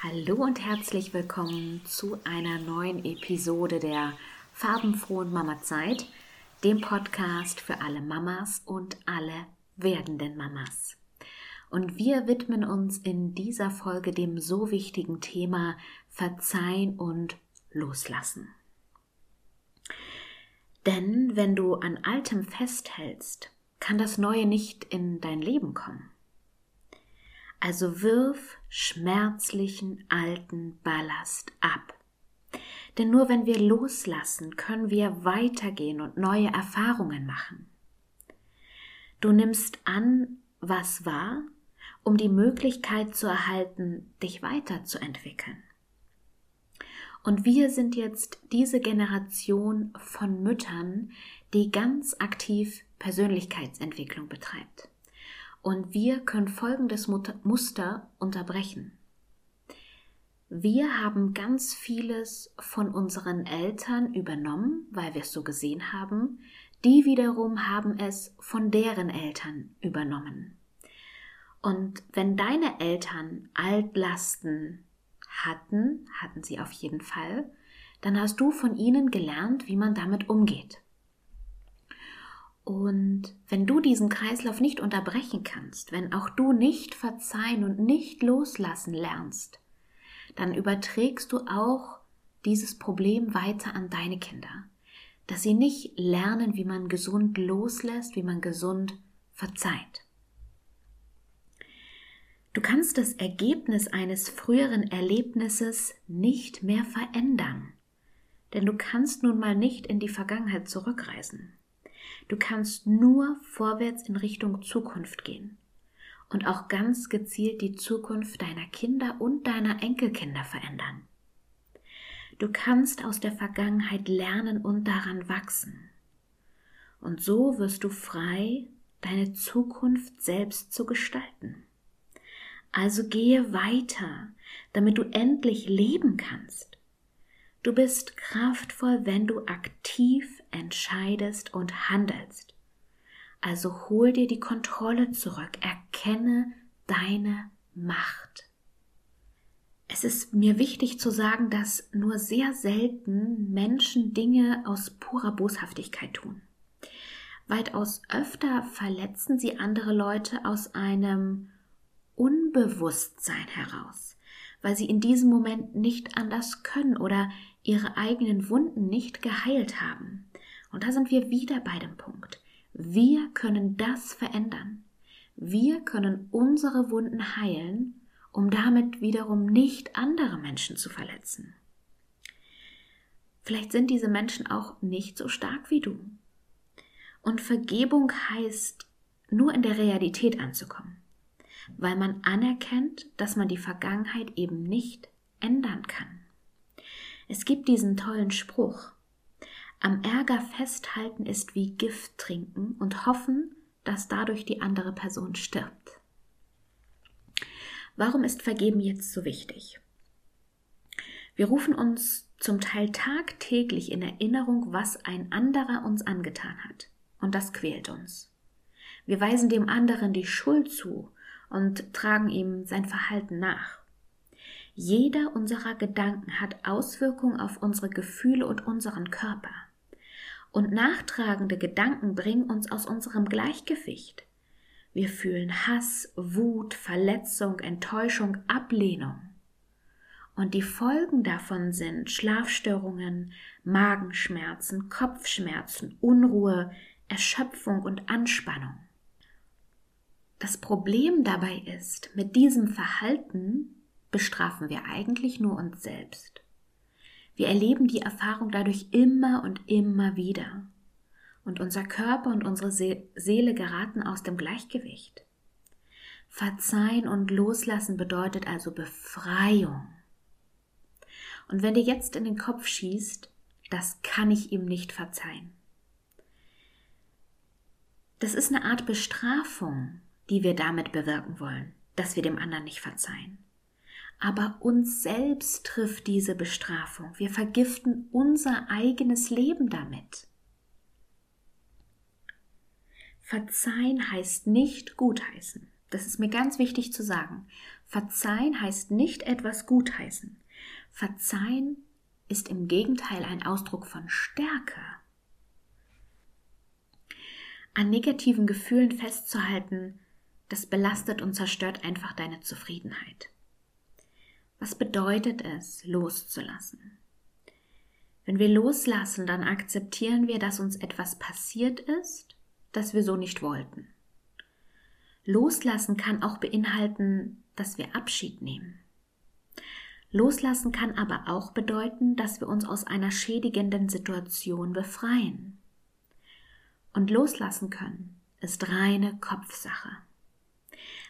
Hallo und herzlich willkommen zu einer neuen Episode der farbenfrohen Mama-Zeit, dem Podcast für alle Mamas und alle werdenden Mamas. Und wir widmen uns in dieser Folge dem so wichtigen Thema Verzeihen und Loslassen. Denn wenn du an Altem festhältst, kann das Neue nicht in dein Leben kommen. Also wirf schmerzlichen alten Ballast ab. Denn nur wenn wir loslassen, können wir weitergehen und neue Erfahrungen machen. Du nimmst an, was war, um die Möglichkeit zu erhalten, dich weiterzuentwickeln. Und wir sind jetzt diese Generation von Müttern, die ganz aktiv Persönlichkeitsentwicklung betreibt. Und wir können folgendes Muster unterbrechen. Wir haben ganz vieles von unseren Eltern übernommen, weil wir es so gesehen haben. Die wiederum haben es von deren Eltern übernommen. Und wenn deine Eltern Altlasten hatten, hatten sie auf jeden Fall, dann hast du von ihnen gelernt, wie man damit umgeht. Und wenn du diesen Kreislauf nicht unterbrechen kannst, wenn auch du nicht verzeihen und nicht loslassen lernst, dann überträgst du auch dieses Problem weiter an deine Kinder, dass sie nicht lernen, wie man gesund loslässt, wie man gesund verzeiht. Du kannst das Ergebnis eines früheren Erlebnisses nicht mehr verändern, denn du kannst nun mal nicht in die Vergangenheit zurückreisen. Du kannst nur vorwärts in Richtung Zukunft gehen und auch ganz gezielt die Zukunft deiner Kinder und deiner Enkelkinder verändern. Du kannst aus der Vergangenheit lernen und daran wachsen. Und so wirst du frei, deine Zukunft selbst zu gestalten. Also gehe weiter, damit du endlich leben kannst. Du bist kraftvoll, wenn du aktiv entscheidest und handelst. Also hol dir die Kontrolle zurück, erkenne deine Macht. Es ist mir wichtig zu sagen, dass nur sehr selten Menschen Dinge aus purer Boshaftigkeit tun. Weitaus öfter verletzen sie andere Leute aus einem Unbewusstsein heraus, weil sie in diesem Moment nicht anders können oder ihre eigenen Wunden nicht geheilt haben. Und da sind wir wieder bei dem Punkt. Wir können das verändern. Wir können unsere Wunden heilen, um damit wiederum nicht andere Menschen zu verletzen. Vielleicht sind diese Menschen auch nicht so stark wie du. Und Vergebung heißt, nur in der Realität anzukommen, weil man anerkennt, dass man die Vergangenheit eben nicht ändern kann. Es gibt diesen tollen Spruch, am Ärger festhalten ist wie Gift trinken und hoffen, dass dadurch die andere Person stirbt. Warum ist Vergeben jetzt so wichtig? Wir rufen uns zum Teil tagtäglich in Erinnerung, was ein anderer uns angetan hat. Und das quält uns. Wir weisen dem anderen die Schuld zu und tragen ihm sein Verhalten nach. Jeder unserer Gedanken hat Auswirkungen auf unsere Gefühle und unseren Körper und nachtragende Gedanken bringen uns aus unserem Gleichgewicht. Wir fühlen Hass, Wut, Verletzung, Enttäuschung, Ablehnung. Und die Folgen davon sind Schlafstörungen, Magenschmerzen, Kopfschmerzen, Unruhe, Erschöpfung und Anspannung. Das Problem dabei ist, mit diesem Verhalten bestrafen wir eigentlich nur uns selbst. Wir erleben die Erfahrung dadurch immer und immer wieder. Und unser Körper und unsere Seele geraten aus dem Gleichgewicht. Verzeihen und loslassen bedeutet also Befreiung. Und wenn dir jetzt in den Kopf schießt, das kann ich ihm nicht verzeihen. Das ist eine Art Bestrafung, die wir damit bewirken wollen, dass wir dem anderen nicht verzeihen aber uns selbst trifft diese Bestrafung. Wir vergiften unser eigenes Leben damit. Verzeihen heißt nicht gutheißen. Das ist mir ganz wichtig zu sagen. Verzeihen heißt nicht etwas gutheißen. Verzeihen ist im Gegenteil ein Ausdruck von Stärke. An negativen Gefühlen festzuhalten, das belastet und zerstört einfach deine Zufriedenheit. Was bedeutet es, loszulassen? Wenn wir loslassen, dann akzeptieren wir, dass uns etwas passiert ist, das wir so nicht wollten. Loslassen kann auch beinhalten, dass wir Abschied nehmen. Loslassen kann aber auch bedeuten, dass wir uns aus einer schädigenden Situation befreien. Und loslassen können ist reine Kopfsache.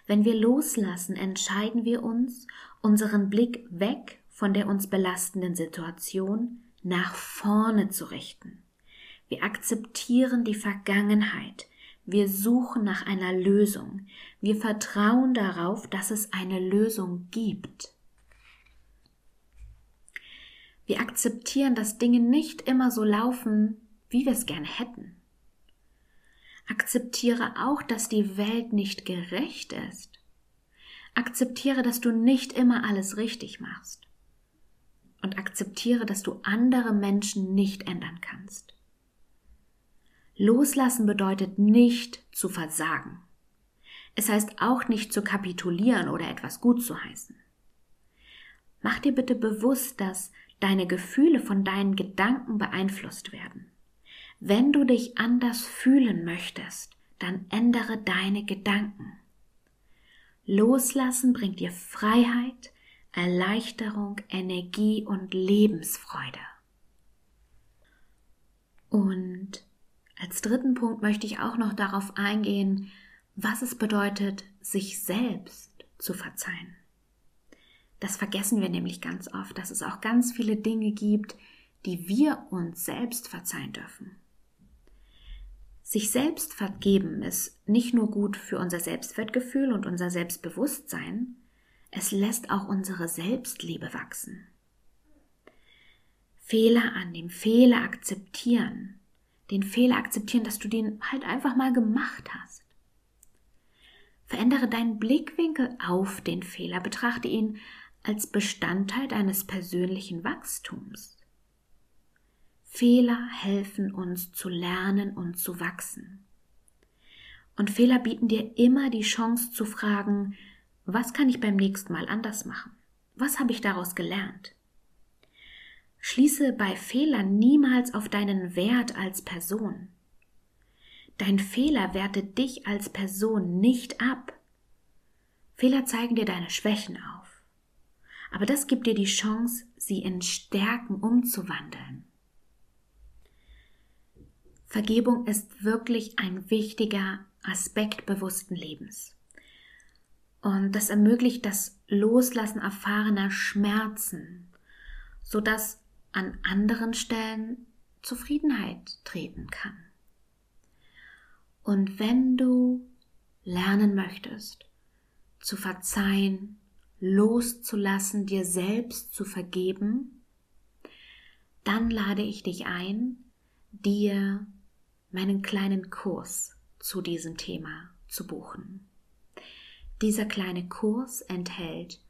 Wenn wir loslassen, entscheiden wir uns, unseren Blick weg von der uns belastenden Situation nach vorne zu richten. Wir akzeptieren die Vergangenheit. Wir suchen nach einer Lösung. Wir vertrauen darauf, dass es eine Lösung gibt. Wir akzeptieren, dass Dinge nicht immer so laufen, wie wir es gerne hätten. Akzeptiere auch, dass die Welt nicht gerecht ist. Akzeptiere, dass du nicht immer alles richtig machst. Und akzeptiere, dass du andere Menschen nicht ändern kannst. Loslassen bedeutet nicht zu versagen. Es heißt auch nicht zu kapitulieren oder etwas gut zu heißen. Mach dir bitte bewusst, dass deine Gefühle von deinen Gedanken beeinflusst werden. Wenn du dich anders fühlen möchtest, dann ändere deine Gedanken. Loslassen bringt dir Freiheit, Erleichterung, Energie und Lebensfreude. Und als dritten Punkt möchte ich auch noch darauf eingehen, was es bedeutet, sich selbst zu verzeihen. Das vergessen wir nämlich ganz oft, dass es auch ganz viele Dinge gibt, die wir uns selbst verzeihen dürfen. Sich selbst vergeben ist nicht nur gut für unser Selbstwertgefühl und unser Selbstbewusstsein, es lässt auch unsere Selbstliebe wachsen. Fehler an dem Fehler akzeptieren, den Fehler akzeptieren, dass du den halt einfach mal gemacht hast. Verändere deinen Blickwinkel auf den Fehler, betrachte ihn als Bestandteil deines persönlichen Wachstums. Fehler helfen uns zu lernen und zu wachsen. Und Fehler bieten dir immer die Chance zu fragen, was kann ich beim nächsten Mal anders machen? Was habe ich daraus gelernt? Schließe bei Fehlern niemals auf deinen Wert als Person. Dein Fehler wertet dich als Person nicht ab. Fehler zeigen dir deine Schwächen auf. Aber das gibt dir die Chance, sie in Stärken umzuwandeln. Vergebung ist wirklich ein wichtiger Aspekt bewussten Lebens. Und das ermöglicht das Loslassen erfahrener Schmerzen, sodass an anderen Stellen Zufriedenheit treten kann. Und wenn du lernen möchtest, zu verzeihen, loszulassen, dir selbst zu vergeben, dann lade ich dich ein, dir meinen kleinen Kurs zu diesem Thema zu buchen. Dieser kleine Kurs enthält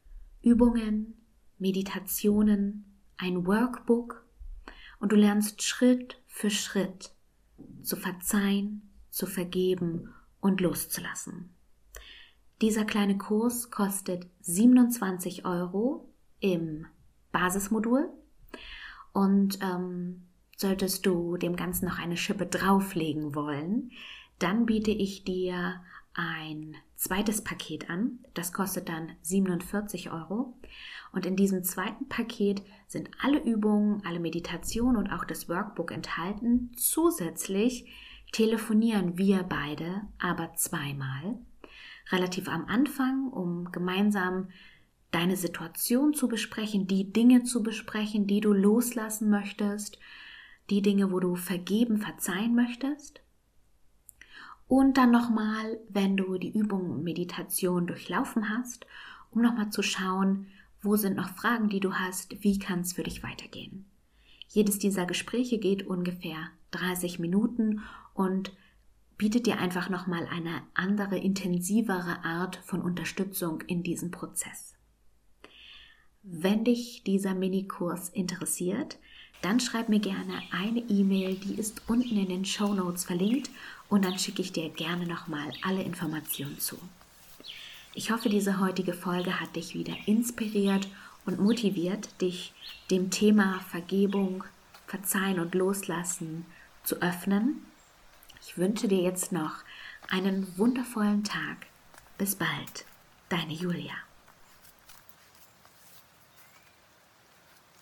Übungen, Meditationen, ein Workbook und du lernst Schritt für Schritt zu verzeihen, zu vergeben und loszulassen. Dieser kleine Kurs kostet 27 Euro im Basismodul und ähm, solltest du dem Ganzen noch eine Schippe drauflegen wollen, dann biete ich dir ein zweites Paket an. Das kostet dann 47 Euro. Und in diesem zweiten Paket sind alle Übungen, alle Meditationen und auch das Workbook enthalten. Zusätzlich telefonieren wir beide aber zweimal relativ am Anfang, um gemeinsam deine Situation zu besprechen, die Dinge zu besprechen, die du loslassen möchtest, die Dinge, wo du vergeben, verzeihen möchtest. Und dann nochmal, wenn du die Übung Meditation durchlaufen hast, um nochmal zu schauen, wo sind noch Fragen, die du hast, wie kann es für dich weitergehen. Jedes dieser Gespräche geht ungefähr 30 Minuten und bietet dir einfach nochmal eine andere, intensivere Art von Unterstützung in diesem Prozess. Wenn dich dieser Minikurs interessiert, dann schreib mir gerne eine E-Mail, die ist unten in den Show Notes verlinkt und dann schicke ich dir gerne nochmal alle Informationen zu. Ich hoffe, diese heutige Folge hat dich wieder inspiriert und motiviert, dich dem Thema Vergebung, Verzeihen und Loslassen zu öffnen. Ich wünsche dir jetzt noch einen wundervollen Tag. Bis bald, deine Julia.